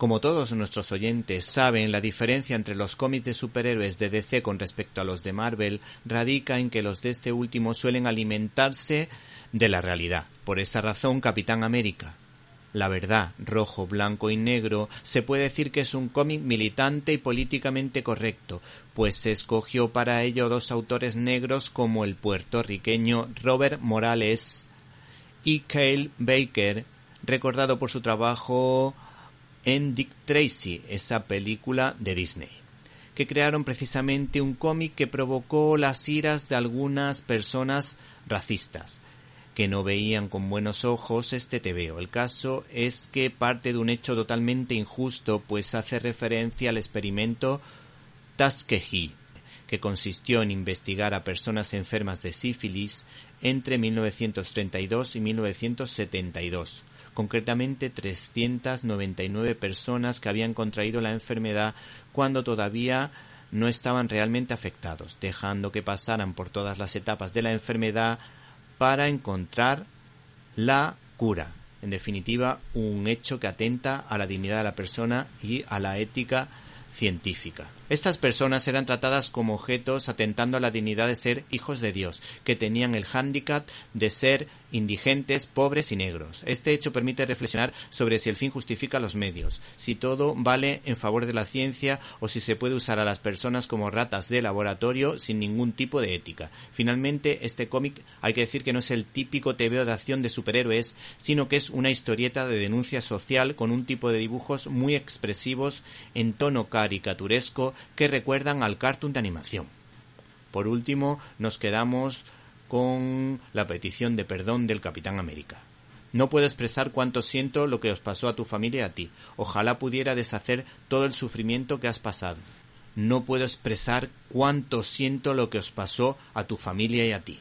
Como todos nuestros oyentes saben, la diferencia entre los cómics de superhéroes de DC con respecto a los de Marvel radica en que los de este último suelen alimentarse de la realidad. Por esa razón, Capitán América, la verdad, rojo, blanco y negro, se puede decir que es un cómic militante y políticamente correcto, pues se escogió para ello dos autores negros como el puertorriqueño Robert Morales y Cale Baker, recordado por su trabajo en Dick Tracy, esa película de Disney, que crearon precisamente un cómic que provocó las iras de algunas personas racistas, que no veían con buenos ojos este tebeo. El caso es que parte de un hecho totalmente injusto, pues hace referencia al experimento Tuskegee, que consistió en investigar a personas enfermas de sífilis entre 1932 y 1972 concretamente 399 personas que habían contraído la enfermedad cuando todavía no estaban realmente afectados, dejando que pasaran por todas las etapas de la enfermedad para encontrar la cura. En definitiva, un hecho que atenta a la dignidad de la persona y a la ética científica. Estas personas eran tratadas como objetos atentando a la dignidad de ser hijos de Dios, que tenían el hándicap de ser indigentes, pobres y negros. Este hecho permite reflexionar sobre si el fin justifica los medios, si todo vale en favor de la ciencia o si se puede usar a las personas como ratas de laboratorio sin ningún tipo de ética. Finalmente, este cómic hay que decir que no es el típico tebeo de acción de superhéroes, sino que es una historieta de denuncia social con un tipo de dibujos muy expresivos en tono caricaturesco que recuerdan al cartoon de animación. Por último, nos quedamos con la petición de perdón del Capitán América. No puedo expresar cuánto siento lo que os pasó a tu familia y a ti. Ojalá pudiera deshacer todo el sufrimiento que has pasado. No puedo expresar cuánto siento lo que os pasó a tu familia y a ti.